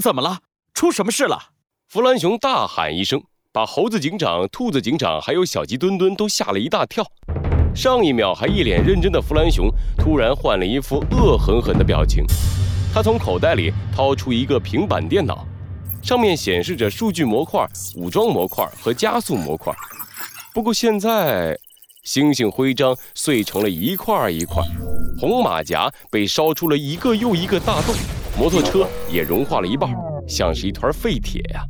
怎么了？出什么事了？弗兰熊大喊一声，把猴子警长、兔子警长还有小鸡墩墩都吓了一大跳。上一秒还一脸认真的弗兰熊，突然换了一副恶狠狠的表情。他从口袋里掏出一个平板电脑，上面显示着数据模块、武装模块和加速模块。不过现在，星星徽章碎成了一块一块，红马甲被烧出了一个又一个大洞。摩托车也融化了一半，像是一团废铁呀！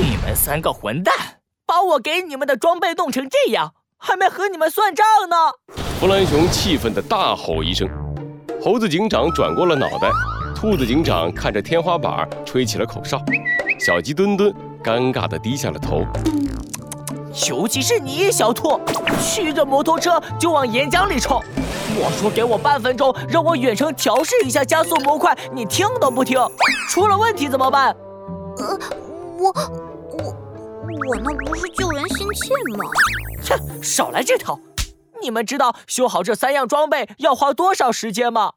你们三个混蛋，把我给你们的装备弄成这样，还没和你们算账呢！弗兰熊气愤地大吼一声，猴子警长转过了脑袋，兔子警长看着天花板吹起了口哨，小鸡墩墩尴尬地低下了头。尤其是你，小兔，骑着摩托车就往岩浆里冲。我说给我半分钟，让我远程调试一下加速模块，你听都不听。出了问题怎么办？呃，我我我那不是救人心切吗？切，少来这套！你们知道修好这三样装备要花多少时间吗？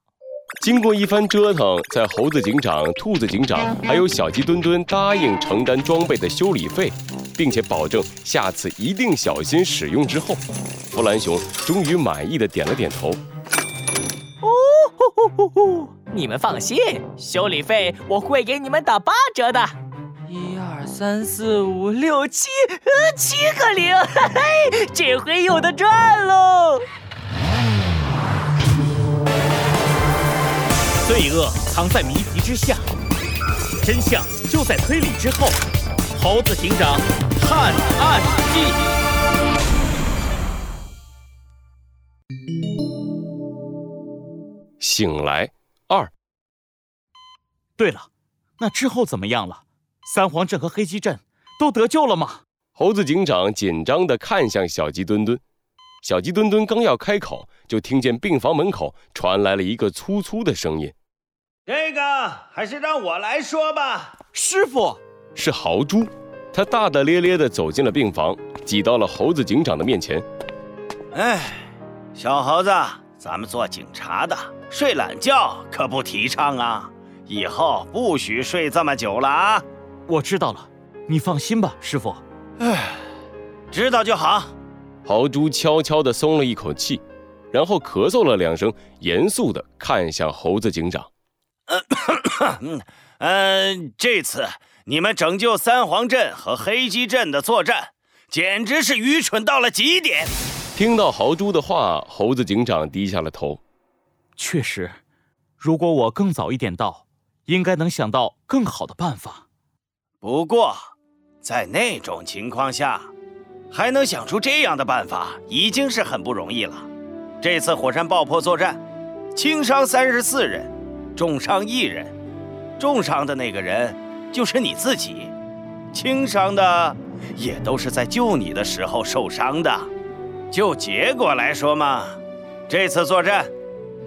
经过一番折腾，在猴子警长、兔子警长还有小鸡墩墩答应承担装备的修理费，并且保证下次一定小心使用之后，弗兰熊终于满意的点了点头。哦呼呼呼呼！你们放心，修理费我会给你们打八折的。一二三四五六七，呃，七个零，嘿嘿，这回有的赚喽！罪恶藏在谜题之下，真相就在推理之后。猴子警长探案记。醒来二。对了，那之后怎么样了？三皇镇和黑鸡镇都得救了吗？猴子警长紧张地看向小鸡墩墩。小鸡墩墩刚要开口，就听见病房门口传来了一个粗粗的声音：“这个还是让我来说吧。”师傅是豪猪，他大大咧咧地走进了病房，挤到了猴子警长的面前。哎，小猴子，咱们做警察的睡懒觉可不提倡啊！以后不许睡这么久了啊！我知道了，你放心吧，师傅。哎，知道就好。豪猪悄悄地松了一口气，然后咳嗽了两声，严肃地看向猴子警长。嗯，呃，这次你们拯救三皇镇和黑鸡镇的作战，简直是愚蠢到了极点。听到豪猪的话，猴子警长低下了头。确实，如果我更早一点到，应该能想到更好的办法。不过，在那种情况下，还能想出这样的办法，已经是很不容易了。这次火山爆破作战，轻伤三十四人，重伤一人。重伤的那个人就是你自己，轻伤的也都是在救你的时候受伤的。就结果来说嘛，这次作战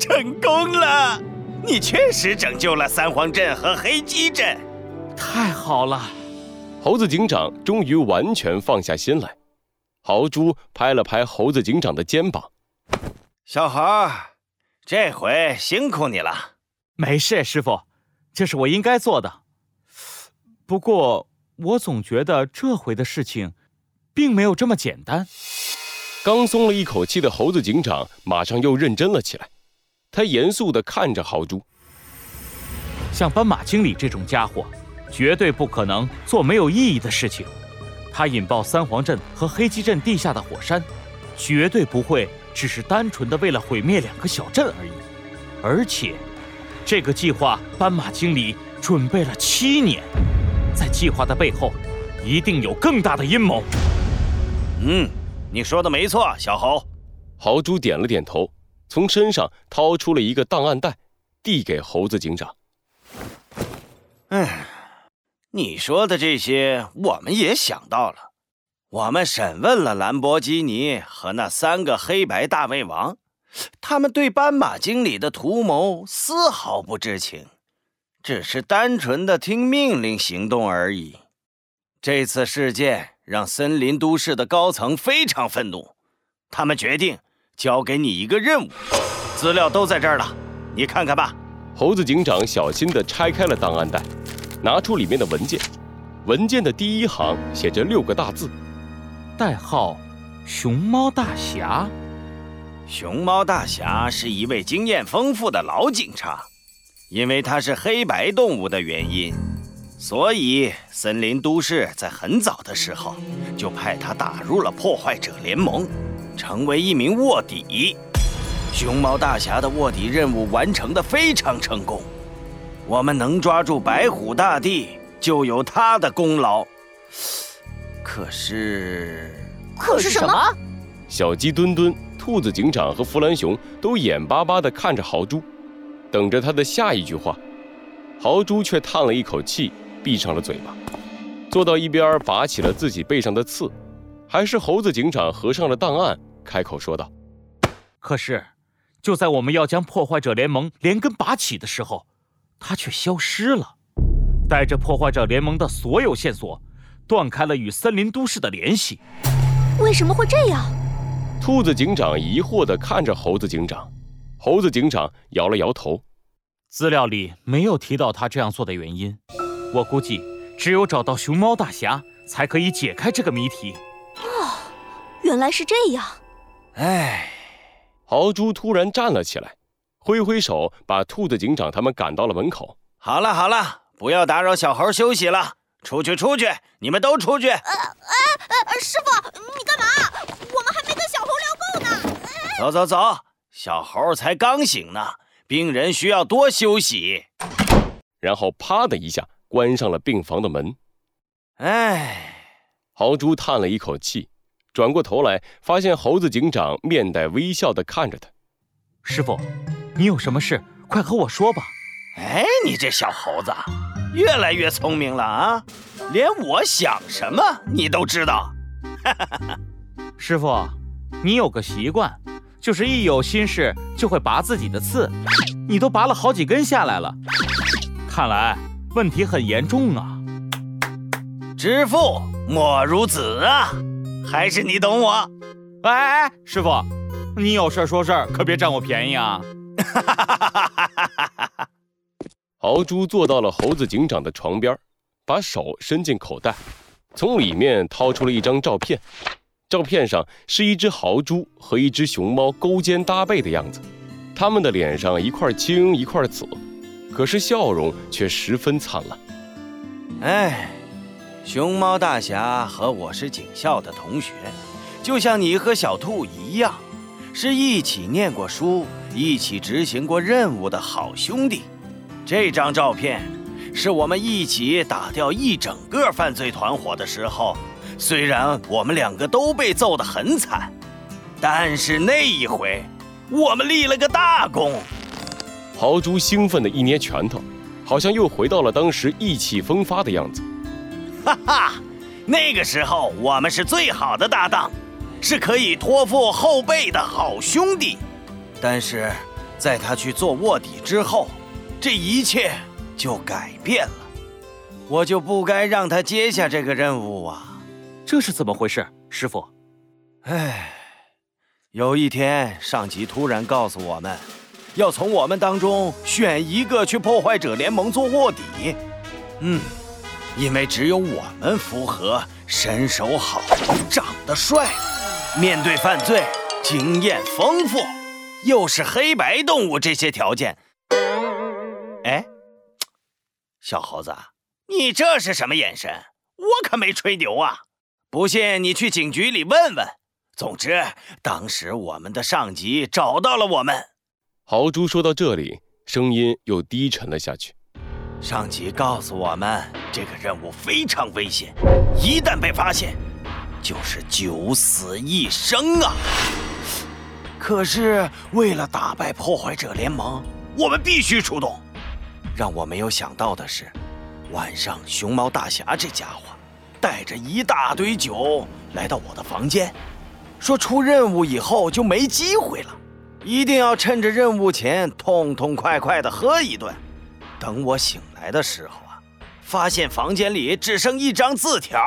成功了，你确实拯救了三皇镇和黑鸡镇。太好了，猴子警长终于完全放下心来。豪猪拍了拍猴子警长的肩膀：“小猴，这回辛苦你了。没事，师傅，这是我应该做的。不过，我总觉得这回的事情，并没有这么简单。”刚松了一口气的猴子警长马上又认真了起来，他严肃地看着豪猪：“像斑马经理这种家伙，绝对不可能做没有意义的事情。他引爆三皇镇和黑鸡镇地下的火山，绝对不会只是单纯的为了毁灭两个小镇而已。而且，这个计划斑马经理准备了七年，在计划的背后，一定有更大的阴谋。”嗯。你说的没错，小猴。豪猪点了点头，从身上掏出了一个档案袋，递给猴子警长。哎，你说的这些我们也想到了。我们审问了兰博基尼和那三个黑白大胃王，他们对斑马经理的图谋丝毫不知情，只是单纯的听命令行动而已。这次事件。让森林都市的高层非常愤怒，他们决定交给你一个任务，资料都在这儿了，你看看吧。猴子警长小心地拆开了档案袋，拿出里面的文件。文件的第一行写着六个大字：代号“熊猫大侠”。熊猫大侠是一位经验丰富的老警察，因为他是黑白动物的原因，所以森林都市在很早的时候就派他打入了破坏者联盟，成为一名卧底。熊猫大侠的卧底任务完成的非常成功，我们能抓住白虎大帝。就有他的功劳。可是，可是什么？小鸡墩墩、兔子警长和弗兰熊都眼巴巴地看着豪猪，等着他的下一句话。豪猪却叹了一口气，闭上了嘴巴，坐到一边，拔起了自己背上的刺。还是猴子警长合上了档案，开口说道：“可是，就在我们要将破坏者联盟连根拔起的时候，他却消失了。”带着破坏者联盟的所有线索，断开了与森林都市的联系。为什么会这样？兔子警长疑惑地看着猴子警长，猴子警长摇了摇头，资料里没有提到他这样做的原因。我估计，只有找到熊猫大侠，才可以解开这个谜题。哦，原来是这样。哎，豪猪突然站了起来，挥挥手，把兔子警长他们赶到了门口。好了好了。不要打扰小猴休息了，出去出去，你们都出去！呃呃呃，师傅，你干嘛？我们还没跟小猴聊够呢。走走走，小猴才刚醒呢，病人需要多休息。然后啪的一下关上了病房的门。唉，豪猪叹了一口气，转过头来，发现猴子警长面带微笑的看着他。师傅，你有什么事，快和我说吧。哎，你这小猴子！越来越聪明了啊，连我想什么你都知道。师傅，你有个习惯，就是一有心事就会拔自己的刺，你都拔了好几根下来了，看来问题很严重啊。知父莫如子啊，还是你懂我。哎哎，师傅，你有事说事儿可别占我便宜啊。豪猪坐到了猴子警长的床边，把手伸进口袋，从里面掏出了一张照片。照片上是一只豪猪和一只熊猫勾肩搭背的样子，他们的脸上一块青一块紫，可是笑容却十分灿烂。哎，熊猫大侠和我是警校的同学，就像你和小兔一样，是一起念过书、一起执行过任务的好兄弟。这张照片是我们一起打掉一整个犯罪团伙的时候，虽然我们两个都被揍得很惨，但是那一回我们立了个大功。豪猪兴奋地一捏拳头，好像又回到了当时意气风发的样子。哈哈，那个时候我们是最好的搭档，是可以托付后辈的好兄弟。但是，在他去做卧底之后。这一切就改变了，我就不该让他接下这个任务啊！这是怎么回事，师傅？唉，有一天上级突然告诉我们，要从我们当中选一个去破坏者联盟做卧底。嗯，因为只有我们符合身手好、长得帅、面对犯罪经验丰富，又是黑白动物这些条件。哎，小猴子，你这是什么眼神？我可没吹牛啊！不信你去警局里问问。总之，当时我们的上级找到了我们。豪猪说到这里，声音又低沉了下去。上级告诉我们，这个任务非常危险，一旦被发现，就是九死一生啊！可是为了打败破坏者联盟，我们必须出动。让我没有想到的是，晚上熊猫大侠这家伙带着一大堆酒来到我的房间，说出任务以后就没机会了，一定要趁着任务前痛痛快快的喝一顿。等我醒来的时候啊，发现房间里只剩一张字条，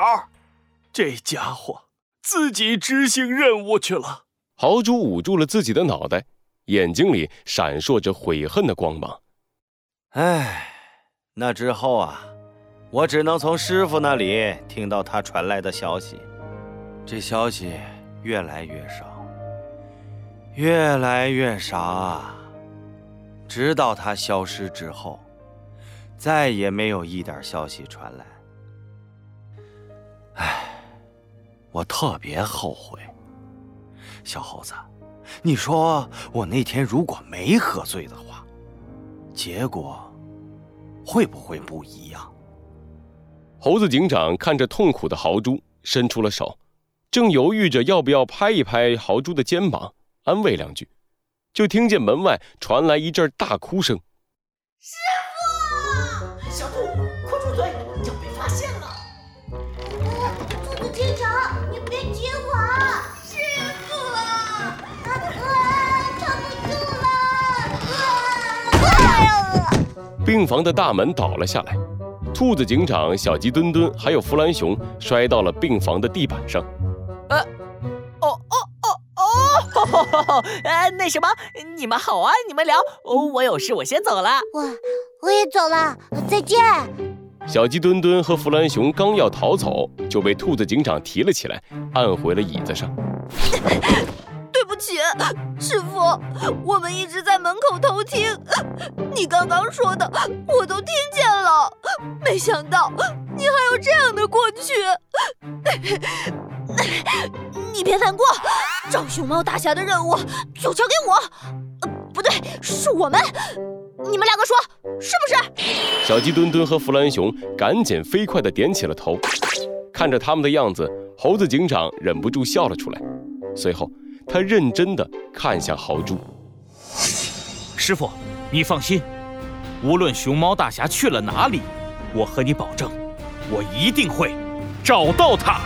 这家伙自己执行任务去了。豪猪捂住了自己的脑袋，眼睛里闪烁着悔恨的光芒。唉，那之后啊，我只能从师傅那里听到他传来的消息。这消息越来越少，越来越少啊！直到他消失之后，再也没有一点消息传来。唉，我特别后悔。小猴子，你说我那天如果没喝醉的话，结果会不会不一样？猴子警长看着痛苦的豪猪，伸出了手。正犹豫着要不要拍一拍豪猪的肩膀，安慰两句，就听见门外传来一阵大哭声。师傅，小兔，快住嘴，要被发现了！兔子警长，你别急我，师傅，啊啊，撑不住了！病房的大门倒了下来，兔子警长、小鸡墩墩还有弗兰熊摔到了病房的地板上。呃，哦哦哦哦，呃，那什么，你们好啊，你们聊，我有事，我先走了。我我也走了，再见。小鸡墩墩和弗兰熊刚要逃走，就被兔子警长提了起来，按回了椅子上。对不起，师傅，我们一直在门口偷听，你刚刚说的我都听见了，没想到你还有这样的过去。你别难过，找熊猫大侠的任务就交给我。呃，不对，是我们。你们两个说是不是？小鸡墩墩和弗兰熊赶紧飞快地点起了头。看着他们的样子，猴子警长忍不住笑了出来。随后，他认真地看向豪猪。师傅，你放心，无论熊猫大侠去了哪里，我和你保证，我一定会找到他。